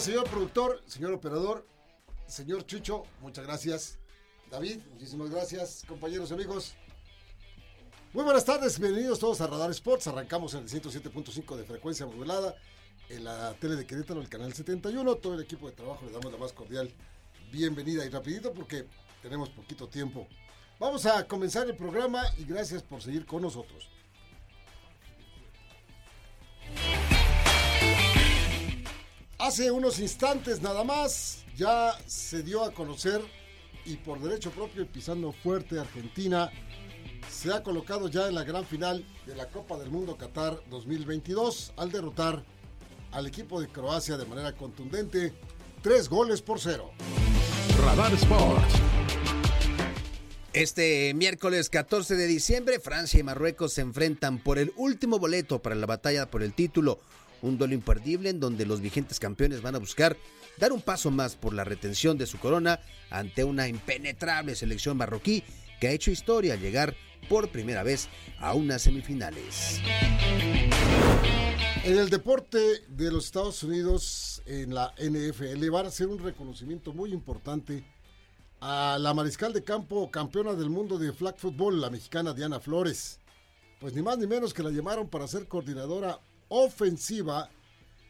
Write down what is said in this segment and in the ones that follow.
Señor productor, señor operador, señor Chucho, muchas gracias. David, muchísimas gracias, compañeros y amigos. Muy buenas tardes, bienvenidos todos a Radar Sports. Arrancamos en el 107.5 de frecuencia modulada en la tele de Querétaro, el canal 71. Todo el equipo de trabajo le damos la más cordial bienvenida y rapidito porque tenemos poquito tiempo. Vamos a comenzar el programa y gracias por seguir con nosotros. Hace unos instantes nada más ya se dio a conocer y por derecho propio pisando fuerte Argentina se ha colocado ya en la gran final de la Copa del Mundo Qatar 2022 al derrotar al equipo de Croacia de manera contundente, tres goles por cero. Radar Sports. Este miércoles 14 de diciembre, Francia y Marruecos se enfrentan por el último boleto para la batalla por el título. Un duelo imperdible en donde los vigentes campeones van a buscar dar un paso más por la retención de su corona ante una impenetrable selección marroquí que ha hecho historia al llegar por primera vez a unas semifinales. En el deporte de los Estados Unidos, en la NFL, van a hacer un reconocimiento muy importante a la mariscal de campo campeona del mundo de flag football, la mexicana Diana Flores. Pues ni más ni menos que la llamaron para ser coordinadora ofensiva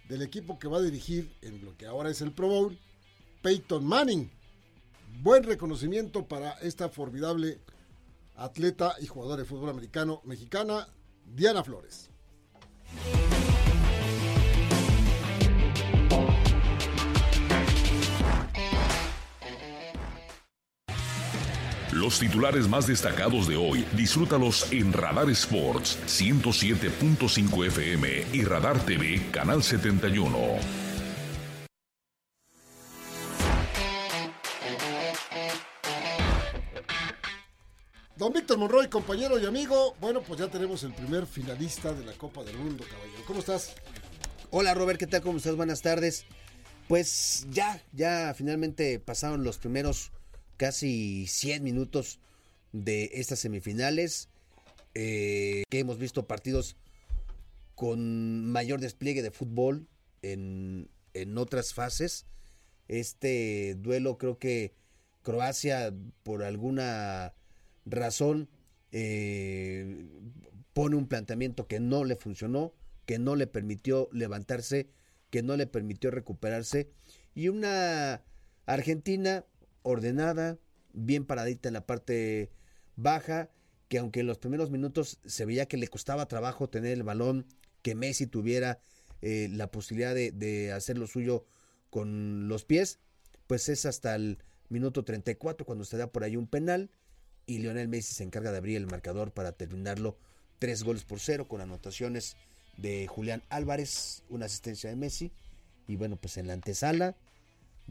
del equipo que va a dirigir en lo que ahora es el Pro Bowl, Peyton Manning. Buen reconocimiento para esta formidable atleta y jugadora de fútbol americano mexicana, Diana Flores. Los titulares más destacados de hoy, disfrútalos en Radar Sports 107.5 FM y Radar TV Canal 71. Don Víctor Monroy, compañero y amigo, bueno, pues ya tenemos el primer finalista de la Copa del Mundo, caballero. ¿Cómo estás? Hola Robert, ¿qué tal? ¿Cómo estás? Buenas tardes. Pues ya, ya finalmente pasaron los primeros casi 100 minutos de estas semifinales, eh, que hemos visto partidos con mayor despliegue de fútbol en, en otras fases. Este duelo creo que Croacia por alguna razón eh, pone un planteamiento que no le funcionó, que no le permitió levantarse, que no le permitió recuperarse y una Argentina ordenada, bien paradita en la parte baja, que aunque en los primeros minutos se veía que le costaba trabajo tener el balón, que Messi tuviera eh, la posibilidad de, de, hacer lo suyo con los pies, pues es hasta el minuto 34 cuando se da por ahí un penal y Lionel Messi se encarga de abrir el marcador para terminarlo tres goles por cero con anotaciones de Julián Álvarez, una asistencia de Messi. Y bueno pues en la antesala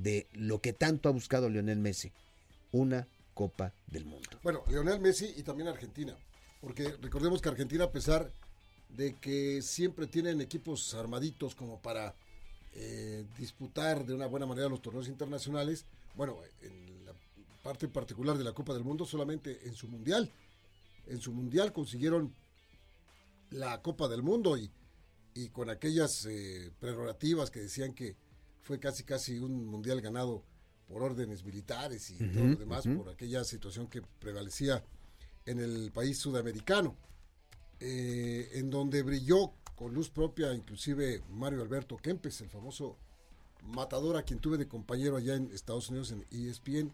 de lo que tanto ha buscado Lionel Messi, una Copa del Mundo. Bueno, Lionel Messi y también Argentina, porque recordemos que Argentina, a pesar de que siempre tienen equipos armaditos como para eh, disputar de una buena manera los torneos internacionales, bueno, en la parte particular de la Copa del Mundo, solamente en su mundial, en su mundial consiguieron la Copa del Mundo y, con aquellas eh, prerrogativas que decían que fue casi casi un mundial ganado por órdenes militares y uh -huh, todo lo demás, uh -huh. por aquella situación que prevalecía en el país sudamericano, eh, en donde brilló con luz propia inclusive Mario Alberto Kempes, el famoso matador a quien tuve de compañero allá en Estados Unidos en ESPN,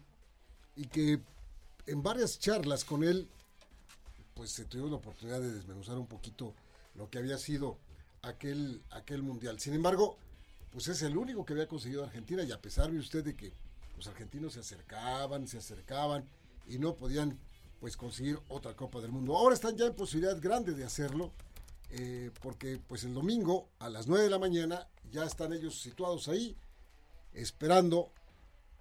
y que en varias charlas con él, pues se tuvo la oportunidad de desmenuzar un poquito lo que había sido aquel, aquel mundial. Sin embargo, pues es el único que había conseguido Argentina y a pesar de usted de que los argentinos se acercaban, se acercaban y no podían pues conseguir otra Copa del Mundo. Ahora están ya en posibilidad grande de hacerlo eh, porque pues el domingo a las 9 de la mañana ya están ellos situados ahí, esperando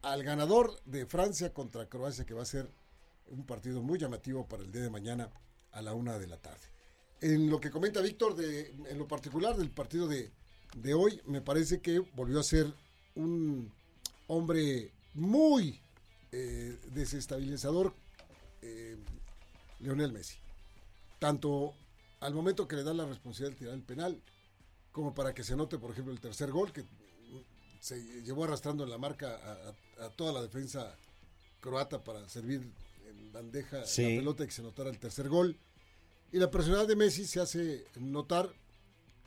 al ganador de Francia contra Croacia, que va a ser un partido muy llamativo para el día de mañana a la una de la tarde. En lo que comenta Víctor, en lo particular del partido de, de hoy, me parece que volvió a ser un hombre muy eh, desestabilizador, eh, Leonel Messi. Tanto al momento que le dan la responsabilidad de tirar el penal, como para que se note, por ejemplo, el tercer gol, que se llevó arrastrando en la marca a, toda la defensa croata para servir en bandeja la pelota y que se notara el tercer gol. Y la personalidad de Messi se hace notar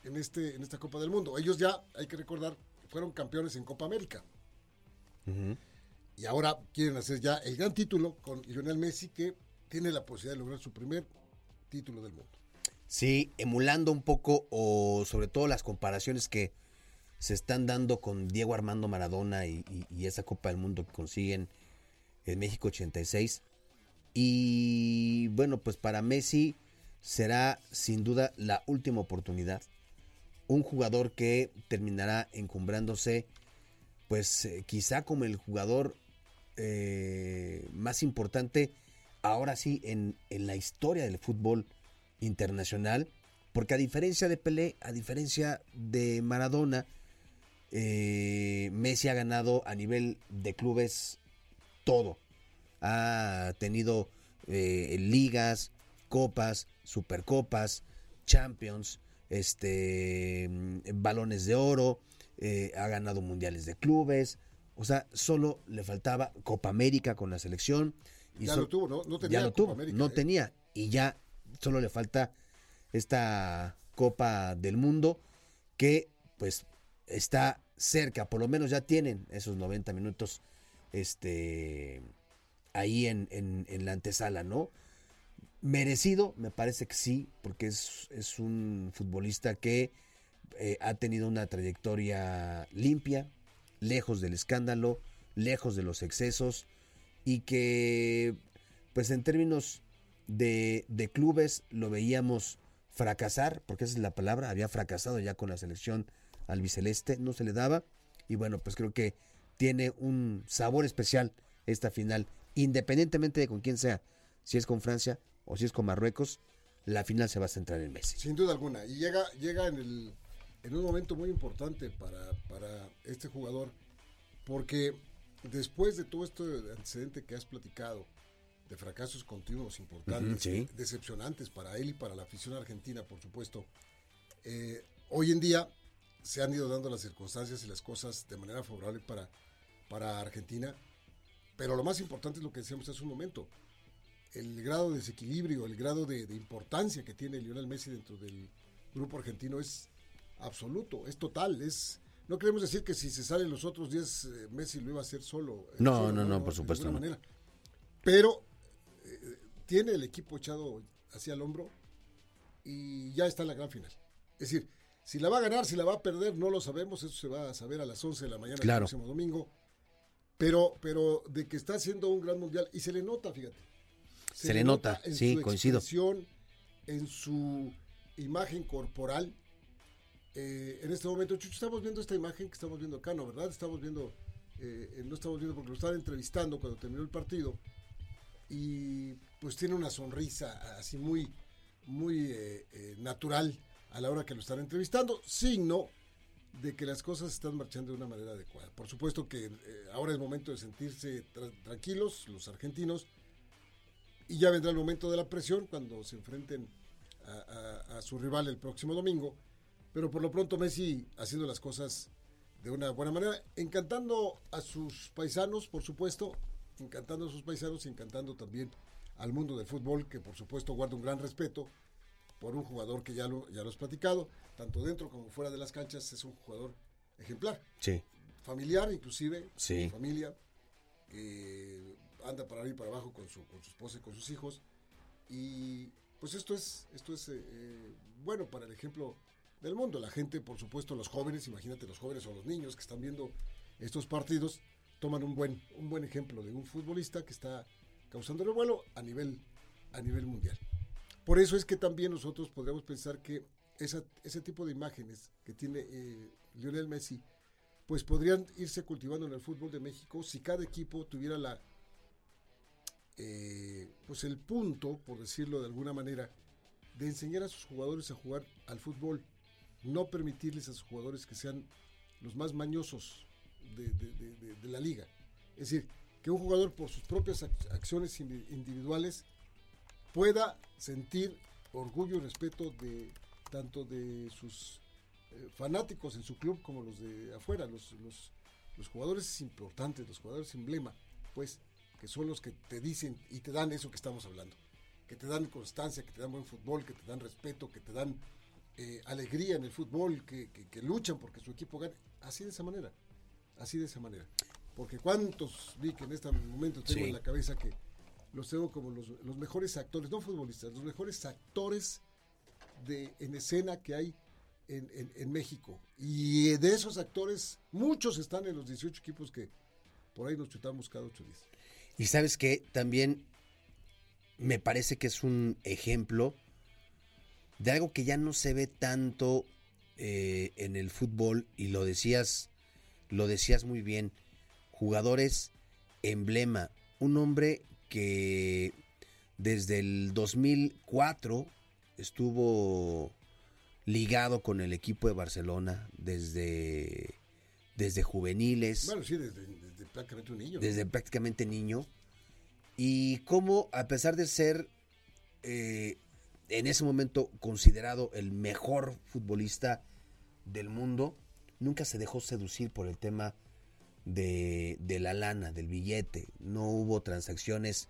en, este, en esta Copa del Mundo. Ellos ya, hay que recordar, fueron campeones en Copa América. Y ahora quieren hacer ya el gran título con Lionel Messi, que tiene la posibilidad de lograr su primer título del mundo. Sí, emulando un poco o sobre todo las comparaciones que se están dando con Diego Armando Maradona y, esa Copa del Mundo que consiguen en México 86. Y bueno, pues para Messi será sin duda la última oportunidad. Un jugador que terminará encumbrándose, pues eh, quizá como el jugador eh, más importante ahora sí en, en la historia del fútbol internacional, porque a diferencia de Pelé, a diferencia de Maradona, eh, Messi ha ganado a nivel de clubes todo. Ha tenido ligas, copas, supercopas, champions, este, mm, balones de oro, eh, ha ganado mundiales de clubes. O sea, solo le faltaba Copa América con la selección. Y ya lo tuvo, ¿no? No tenía ya lo tuvo, no tenía. Y ya solo le falta esta Copa del Mundo que pues está cerca, por lo menos ya tienen esos 90 minutos este, ahí en, en, la antesala, ¿no? Merecido, me parece que sí, porque es, es un futbolista que eh, ha tenido una trayectoria limpia, lejos del escándalo, lejos de los excesos y que, pues en términos de, de clubes lo veíamos fracasar, porque esa es la palabra, había fracasado ya con la selección albiceleste, no se le daba. Y bueno, pues creo que tiene un sabor especial esta final, independientemente de con quién sea, si es con Francia o si es con Marruecos, la final se va a centrar en Messi. Sin duda alguna, y llega, llega en, el, en un momento muy importante para, para este jugador, porque después de todo este antecedente que has platicado, de fracasos continuos importantes, decepcionantes para él y para la afición argentina, por supuesto. Eh, hoy en día se han ido dando las circunstancias y las cosas de manera favorable para, para Argentina, pero lo más importante es lo que decíamos hace un momento, el grado de desequilibrio, el grado de, importancia que tiene Lionel Messi dentro del grupo argentino es absoluto, es total, es... No queremos decir que si se salen los otros días eh, Messi lo iba a hacer solo. Eh, no, no, no, por supuesto. No. Pero tiene el equipo echado hacia el hombro y ya está en la gran final. Es decir, si la va a ganar, si la va a perder, no lo sabemos, eso se va a saber a las 11 de la mañana del próximo domingo. Pero, pero de que está haciendo un gran mundial, y se le nota, fíjate. Se, le nota, en sí, su coincido. En su imagen corporal. Eh, en este momento, Chucho, estamos viendo esta imagen que estamos viendo acá, ¿no? ¿Verdad? Estamos viendo, eh, no estamos viendo porque lo estaban entrevistando cuando terminó el partido y pues tiene una sonrisa así muy, muy eh, eh, natural a la hora que lo están entrevistando, signo de que las cosas están marchando de una manera adecuada. Por supuesto que eh, ahora es momento de sentirse tranquilos los argentinos y ya vendrá el momento de la presión cuando se enfrenten a, a, su rival el próximo domingo. Pero por lo pronto Messi haciendo las cosas de una buena manera, encantando a sus paisanos, por supuesto, encantando a sus paisanos y encantando también al mundo del fútbol, que por supuesto guarda un gran respeto por un jugador que ya lo, ya lo has platicado, tanto dentro como fuera de las canchas, es un jugador ejemplar. Sí. Familiar, inclusive, sí. familia, anda para arriba y para abajo con su, con su esposa y con sus hijos. Y pues esto es, esto es eh, eh, bueno para el ejemplo del mundo. La gente, por supuesto, los jóvenes, imagínate los jóvenes o los niños que están viendo estos partidos, toman un buen, un buen ejemplo de un futbolista que está causando revuelo a nivel, a nivel mundial. Por eso es que también nosotros podríamos pensar que esa, ese tipo de imágenes que tiene eh, Lionel Messi, pues podrían irse cultivando en el fútbol de México si cada equipo tuviera la, eh, pues el punto, por decirlo de alguna manera, de enseñar a sus jugadores a jugar al fútbol, no permitirles a sus jugadores que sean los más mañosos de, la liga. Es decir, que un jugador por sus propias ac- acciones indi- individuales pueda sentir orgullo y respeto de tanto de sus eh, fanáticos en su club como los de afuera, los, los, los jugadores importantes, los jugadores emblema, pues que son los que te dicen y te dan eso que estamos hablando, que te dan constancia, que te dan buen fútbol, que te dan respeto, que te dan eh, alegría en el fútbol, que, que- que luchan porque su equipo gane, así de esa manera, así de esa manera. Porque cuántos vi que en este momento tengo Sí. en la cabeza que los tengo como los, los mejores actores, no futbolistas, los mejores actores de, en escena que hay en, en- en México. Y de esos actores, muchos están en los 18 equipos que por ahí nos chutamos cada ocho días. Y sabes que también me parece que es un ejemplo de algo que ya no se ve tanto eh, en el fútbol y lo decías, lo decías muy bien, jugadores emblema, un hombre que desde el 2004 estuvo ligado con el equipo de Barcelona desde desde juveniles Bueno, sí, desde, desde prácticamente un niño. desde prácticamente niño y cómo a pesar de ser eh, en ese momento considerado el mejor futbolista del mundo, nunca se dejó seducir por el tema de, de la lana, del billete. No hubo transacciones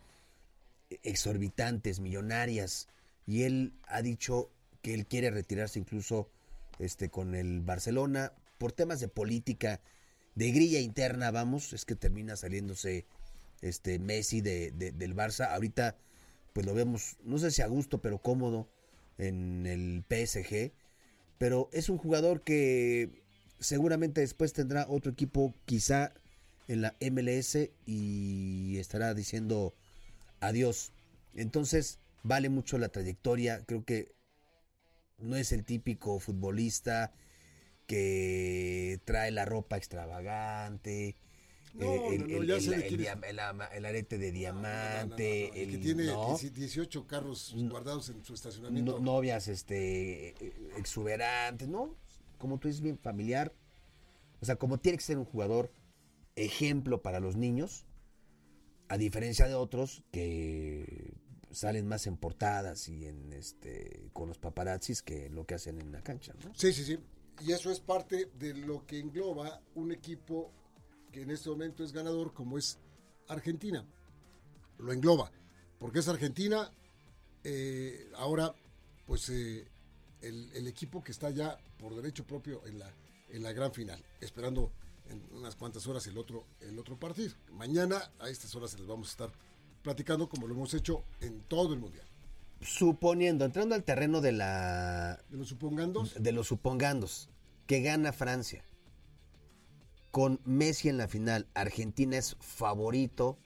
exorbitantes, millonarias, y él ha dicho que él quiere retirarse incluso este, con el Barcelona por temas de política, de grilla interna, vamos, es que termina saliéndose este Messi de, de- del Barça. Ahorita pues lo vemos, no sé si a gusto, pero cómodo en el PSG. Pero es un jugador que seguramente después tendrá otro equipo, quizá en la MLS, y estará diciendo adiós. Entonces, vale mucho la trayectoria. Creo que no es el típico futbolista que trae la ropa extravagante. El, arete de No, no, no, diamante, no, el que tiene ¿no? 18 carros guardados en su estacionamiento. No- novias este exuberantes, ¿no? Como tú dices, bien familiar. O sea, como tiene que ser un jugador ejemplo para los niños, a diferencia de otros que salen más en portadas y en este con los paparazzis que lo que hacen en la cancha, ¿no? Sí, sí, sí. Y eso es parte de lo que engloba un equipo que en este momento es ganador como es Argentina. Lo engloba. Porque es Argentina, eh, ahora pues eh, el, equipo que está ya por derecho propio en la, en la gran final, esperando en unas cuantas horas el otro, el otro partido. Mañana a estas horas se les vamos a estar platicando como lo hemos hecho en todo el mundial. Suponiendo, entrando al terreno de la De los supongandos, de los supongandos que gana Francia con Messi en la final, Argentina es favorito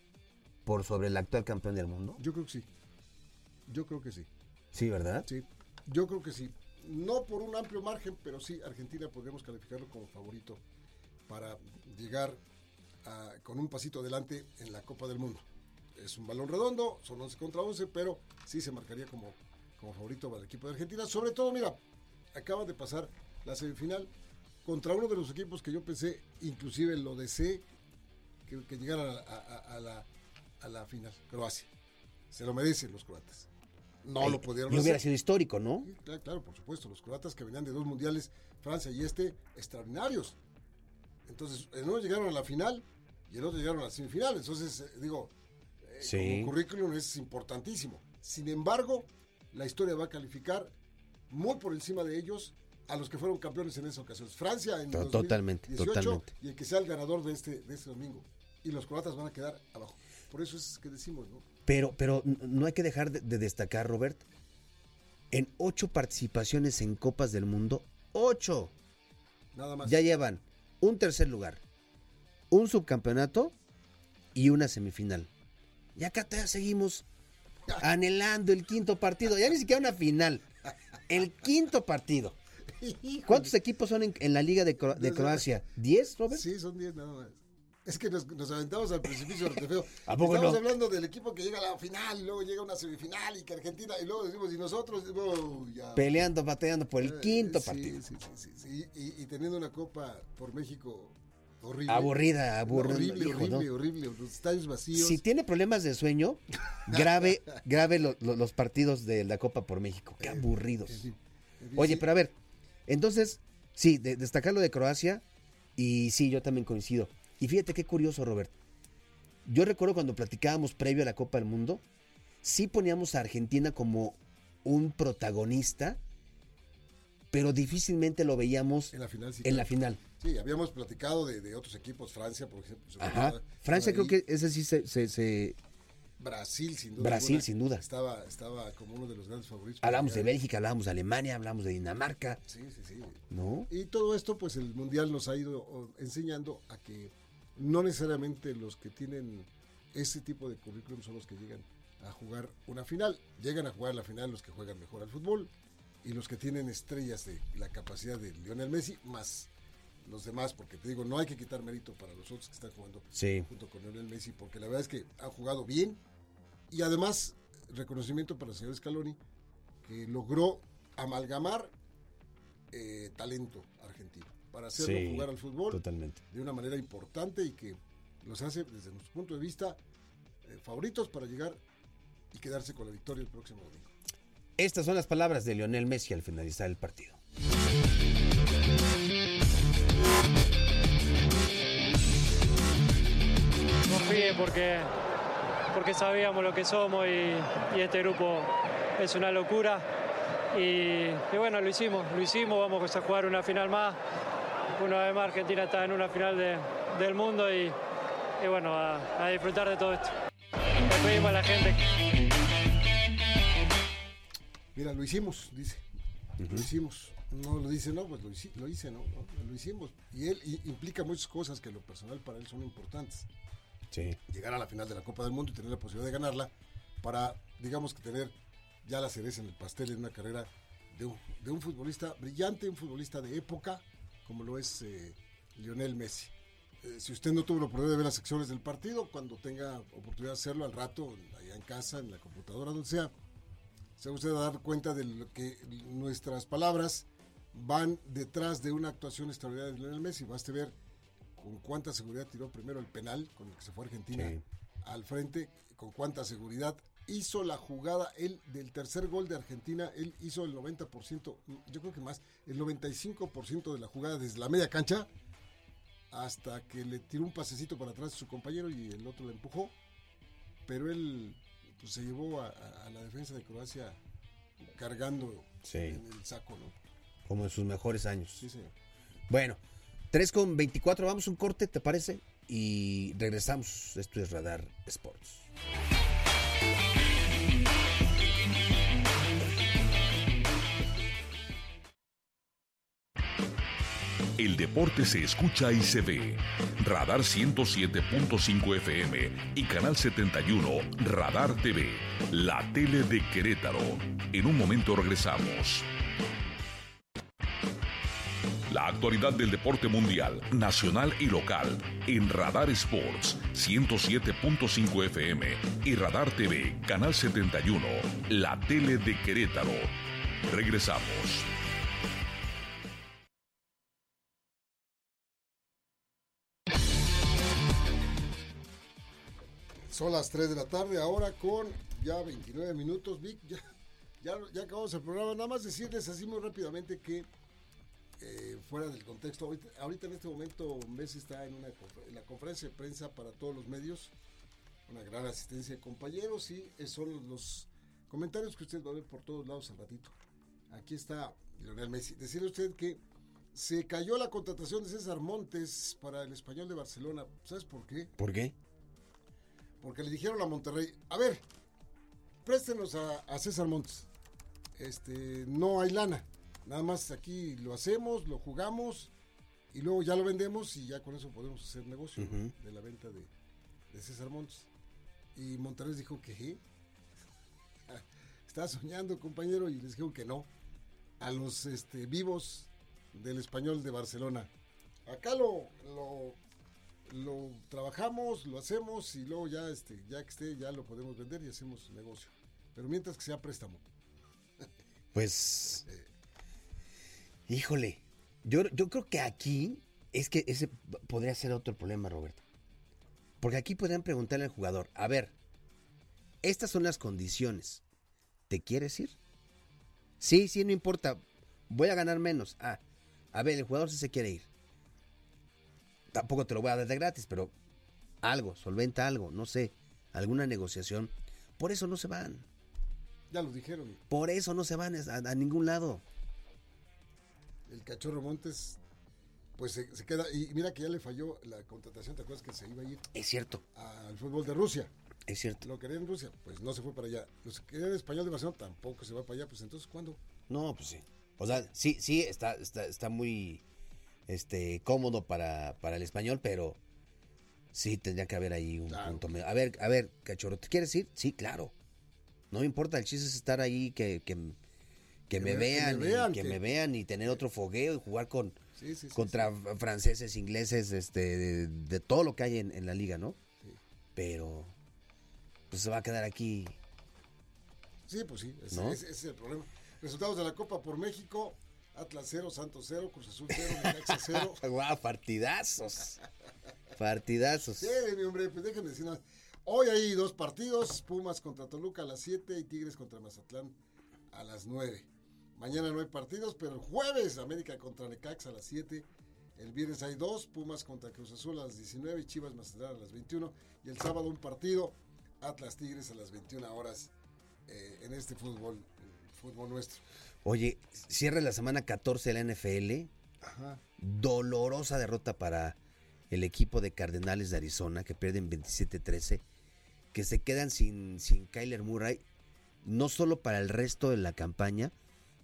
por sobre el actual campeón del mundo. yo creo que sí. Yo creo que sí. Sí, ¿verdad? Sí, yo creo que sí. No por un amplio margen, pero sí, Argentina podemos calificarlo como favorito para llegar a- con un pasito adelante en la Copa del Mundo. Es un balón redondo, son 11 contra 11, pero sí se marcaría como, como favorito para el equipo de Argentina. Sobre todo, mira, acaba de pasar la semifinal contra uno de los equipos que yo pensé, inclusive lo deseé, que, que llegara a, a- a la, a la final, Croacia. Se lo merecen los croatas. No lo pudieron Y hubiera hacer. sido histórico, ¿no? Sí, claro, claro, por supuesto, los croatas que venían de dos mundiales, Francia y este, extraordinarios. Entonces, en uno llegaron a la final y el otro llegaron a la semifinal. Entonces, eh, digo, Sí. como currículum es importantísimo. Sin embargo, la historia va a calificar muy por encima de ellos a los que fueron campeones en esa ocasión. Francia en To- 2018 totalmente, totalmente. y el que sea el ganador de este, de este domingo. Y los croatas van a quedar abajo. Por eso es que decimos, ¿no? Pero, pero no hay que dejar de, de destacar, Robert. En ocho participaciones en Copas del Mundo, ocho, Nada más. ya llevan un tercer lugar, un subcampeonato y una semifinal. Y acá todavía seguimos anhelando el quinto partido, ya ni siquiera una final, el quinto partido. ¿Cuántos equipos son en, en la Liga de, Cro- de Croacia? ¿Diez, Robert? Sí, son 10 nada más. Es que nos, nos aventamos al precipicio de feo. ¿A poco Estamos no? hablando del equipo que llega a la final y luego llega a una semifinal y que Argentina y luego decimos y nosotros oh, ya. Peleando, bateando por el Eh, quinto sí, partido. Sí, sí, sí, sí. Y, y teniendo una copa por México horrible. Aburrida, aburrida, Horrible, hijo, horrible, ¿no? horrible. Los estadios vacíos. Si tiene problemas de sueño, grave, grave lo- lo- los partidos de la Copa por México. Qué aburridos. En fin, en fin, Oye, sí. pero a ver, entonces, sí, de- destacar lo de Croacia, y sí, yo también coincido. Y fíjate qué curioso, Robert. Yo recuerdo cuando platicábamos previo a la Copa del Mundo, sí poníamos a Argentina como un protagonista, pero difícilmente lo veíamos En la final sí. en la claro. final. Sí, habíamos platicado de, de otros equipos, Francia, por ejemplo. Ajá. Francia creo que ese sí se, se- se- Brasil, sin duda. Brasil, alguna, sin duda. Estaba, estaba como uno de los grandes favoritos. Hablamos de. Bélgica, hablamos de Alemania, hablamos de Dinamarca, Sí, sí, sí. ¿no? Y todo esto, pues el Mundial nos ha ido enseñando a que no necesariamente los que tienen ese tipo de currículum son los que llegan a jugar una final. Llegan a jugar la final los que juegan mejor al fútbol y los que tienen estrellas de la capacidad de Lionel Messi, más los demás, porque te digo, no hay que quitar mérito para los otros que están jugando Sí. junto con Lionel Messi, porque la verdad es que ha jugado bien y además reconocimiento para el señor Scaloni, que logró amalgamar eh, talento argentino para hacerlo Sí, jugar al fútbol Totalmente. de una manera importante y que los hace, desde nuestro punto de vista, eh, favoritos para llegar y quedarse con la victoria el próximo domingo. Estas son las palabras de Lionel Messi al finalizar el partido. Confíe porque, porque sabíamos lo que somos y, este grupo es una locura. Y, bueno, lo hicimos, lo hicimos, vamos a jugar una final más. Una vez más Argentina está en una final de- del mundo y, bueno, a, disfrutar de todo esto. Le a la gente Mira, lo hicimos, dice. Lo hicimos. No lo dice, no, pues lo, hici- lo hice, ¿no? No, Lo hicimos. Y él implica muchas cosas que en lo personal para él son importantes. Sí. Llegar a la final de la Copa del Mundo y tener la posibilidad de ganarla para, digamos que tener ya la cereza en el pastel en una carrera de un, de un futbolista brillante, un futbolista de época, como lo es eh, Lionel Messi. Eh, si usted no tuvo la oportunidad de ver las secciones del partido, cuando tenga oportunidad de hacerlo al rato, allá en casa, en la computadora, donde sea, se va usted a dar cuenta de lo que nuestras palabras van detrás de una actuación extraordinaria de Lionel Messi. Baste ver con cuánta seguridad tiró primero el penal con el que se fue Argentina Sí. al frente, con cuánta seguridad hizo la jugada, él del tercer gol de Argentina, él hizo el 90%, yo creo que más, el 95% de la jugada desde la media cancha hasta que le tiró un pasecito para atrás a su compañero y el otro le empujó, pero él pues, se llevó a, a- a la defensa de Croacia cargando Sí. en el saco, ¿no? Como en sus mejores años. Sí, señor. Bueno, 3 con 24, vamos un corte, ¿te parece? Y regresamos. Esto es Radar Sports. El deporte se escucha y se ve. Radar 107.5 FM y Canal 71 Radar TV, la tele de Querétaro. En un momento regresamos. La actualidad del deporte mundial, nacional y local en Radar Sports 107.5 FM y Radar TV, Canal 71, la tele de Querétaro. Regresamos. Son las 3 de la tarde, ahora con ya 29 minutos. Vic, ya, ya, ya acabamos el programa. Nada más decirles así muy rápidamente que, eh, fuera del contexto, ahorita, ahorita en este momento Messi está en, una, en la conferencia de prensa para todos los medios. Una gran asistencia de compañeros y esos son los comentarios que usted va a ver por todos lados al ratito. Aquí está Lionel Messi. Decirle a usted que se cayó la contratación de César Montes para el español de Barcelona. ¿Sabes por qué? ¿Por qué? Porque le dijeron a Monterrey, a ver, préstenos a, a César Montes. Este, no hay lana. Nada más aquí lo hacemos, lo jugamos y luego ya lo vendemos y ya con eso podemos hacer negocio de la venta de, de César Montes. Y Monterrey dijo que. Está soñando, compañero, y les digo que no. A los este, vivos del español de Barcelona. Acá lo, lo, lo trabajamos, lo hacemos y luego ya, este, ya que esté, ya lo podemos vender y hacemos negocio. Pero mientras que sea préstamo. Pues. Híjole. Yo, yo creo que aquí es que ese podría ser otro problema, Roberto. Porque aquí podrían preguntarle al jugador: A ver, estas son las condiciones. ¿Te quieres ir? Sí, sí, no importa. Voy a ganar menos. Ah, a ver, el jugador sí se quiere ir. Tampoco te lo voy a dar de gratis, pero algo, solventa algo, no sé, alguna negociación. Por eso no se van. Ya lo dijeron. Por eso no se van a, a ningún lado. El cachorro Montes, pues se, se, queda. Y mira que ya le falló la contratación. ¿Te acuerdas que se iba a ir? Es cierto. Al fútbol de Rusia. Es cierto. Lo quería en Rusia, pues no se fue para allá. Los que querían español de Barcelona tampoco se va para allá. Pues entonces, ¿cuándo? No, pues sí. O sea, sí, sí, está, está, está muy este, cómodo para, para el español, pero sí tendría que haber ahí un Claro. punto medio. A ver, a ver, cachorro, ¿te quieres ir? Sí, claro. No me importa, el chiste es estar ahí, que, que, que Que me, vean, me y vean, que, que- me vean y tener otro fogueo y jugar con Sí, sí, sí. contra franceses, ingleses, este, de, de todo lo que hay en, en la liga, ¿no? Sí. Pero pues se va a quedar aquí. Sí, sí pues sí. Ese, ¿No? ese- ese es el problema. Resultados de la Copa por México: Atlas 0, Santos 0, Cruz Azul 0, Necaxa 0. ¡Guau! Partidazos. Partidazos. Sí, mi hombre, pues déjenme decir nada. Hoy hay dos partidos: Pumas contra Toluca a las 7 y Tigres contra Mazatlán a las 9. Mañana no hay partidos, pero el jueves América contra Necaxa a las 7. El viernes hay dos, Pumas contra Cruz Azul a las 19 y Chivas Mazatlán a las 21. Y el sábado un partido, Atlas Tigres a las 21 horas eh, en este fútbol, el fútbol nuestro. Oye, cierra la semana 14 de la NFL. Ajá. Dolorosa derrota para el equipo de Cardenales de Arizona, que pierden 27-13, que se quedan sin, sin Kyler Murray, no solo para el resto de la campaña,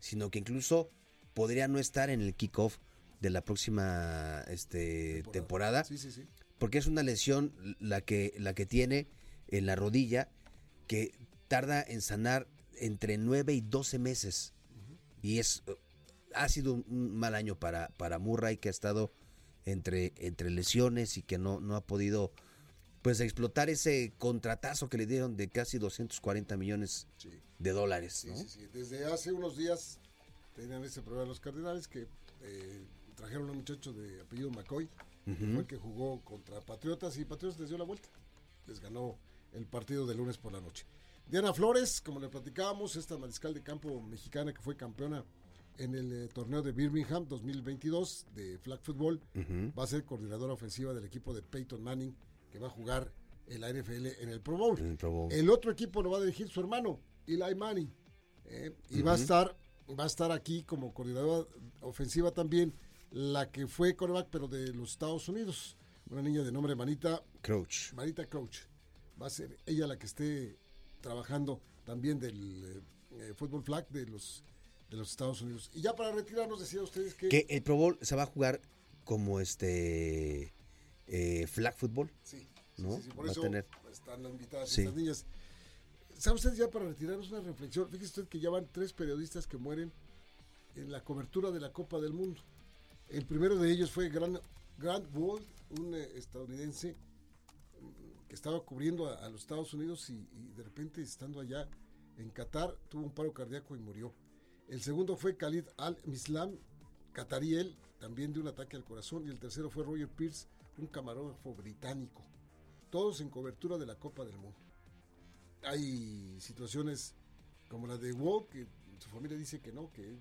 sino que incluso podría no estar en el kickoff de la próxima este, temporada, Sí, sí, sí. porque es una lesión la que, la que tiene en la rodilla, que tarda en sanar entre 9 y 12 meses. Y es ha sido un, mal año para, para Murray, que ha estado entre, entre lesiones y que no, no ha podido pues explotar ese contratazo que le dieron de casi 240 millones Sí. de dólares. Sí, ¿no? sí, sí. Desde hace unos días tenían ese problema los Cardenales que eh, trajeron a un muchacho de apellido McCoy, que fue el que jugó contra Patriotas y Patriotas les dio la vuelta. Les ganó el partido de lunes por la noche. Diana Flores, como le platicábamos, esta mariscal de campo mexicana que fue campeona en el eh, torneo de Birmingham 2022 de flag football, va a ser coordinadora ofensiva del equipo de Peyton Manning, que va a jugar en la NFL en el Pro Bowl. El Pro Bowl. El otro equipo lo va a dirigir su hermano, Eli Manning. ¿eh? y va a estar va a estar aquí como coordinadora ofensiva también la que fue coreback pero de los Estados Unidos. Una niña de nombre Manita, Crouch. Manita Coach. Va a ser ella la que esté trabajando también del eh, eh, fútbol flag de los de los Estados Unidos. Y ya para retirarnos decía ustedes que, Que el Pro Bowl se va a jugar como este eh, flag football. sí, ¿no? sí, sí, por Va a eso tener- están invitadas Sí. estas niñas. ¿Sabe usted ya para retirarnos una reflexión? Fíjese usted que ya van tres periodistas que mueren en la cobertura de la Copa del Mundo. El primero de ellos fue Grant, Grant Wall, un eh, estadounidense que estaba cubriendo a, a los Estados Unidos y, y de repente estando allá en Qatar tuvo un paro cardíaco y murió. El segundo fue Khalid Al-Mislam, catarí él, también de un ataque al corazón. Y el tercero fue Roger Pierce, un camarógrafo británico. Todos en cobertura de la Copa del Mundo. Hay situaciones como la de Wall, que su familia dice que no, que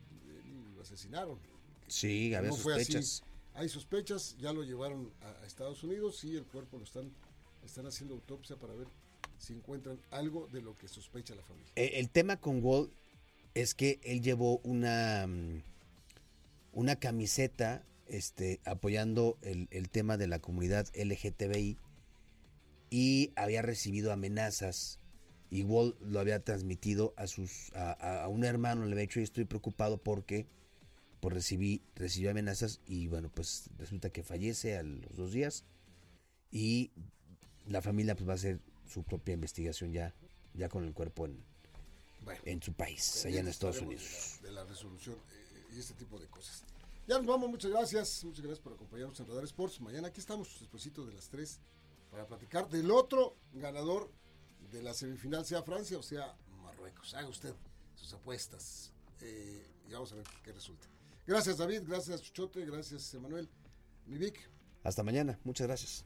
lo asesinaron. Sí, había No fue así. sospechas. Hay sospechas, ya lo llevaron a, a Estados Unidos y el cuerpo lo están, están haciendo autopsia para ver si encuentran algo de lo que sospecha la familia. Eh, El tema con Wall es que él llevó una, mm, una camiseta este, apoyando el, el tema de la comunidad LGTBI y había recibido amenazas. Y Wall lo había transmitido a sus a, a- un hermano, le había dicho, estoy preocupado porque pues recibí, recibió amenazas y bueno, pues resulta que fallece a los dos días y la familia pues va a hacer su propia investigación ya, ya con el cuerpo en, en su país, allá en Estados Unidos. De la, resolución eh, y este tipo de cosas. Ya nos vamos, muchas gracias. Muchas gracias por acompañarnos en Radar Sports. Mañana aquí estamos, después de las 3, para platicar del otro ganador de la semifinal, sea Francia o sea Marruecos. Haga usted sus apuestas eh, y vamos a ver qué resulta. Gracias, David. Gracias, Chuchote. Gracias, Emanuel. Mi Vic. Hasta mañana. Muchas gracias.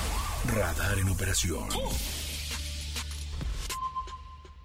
Radar en operación.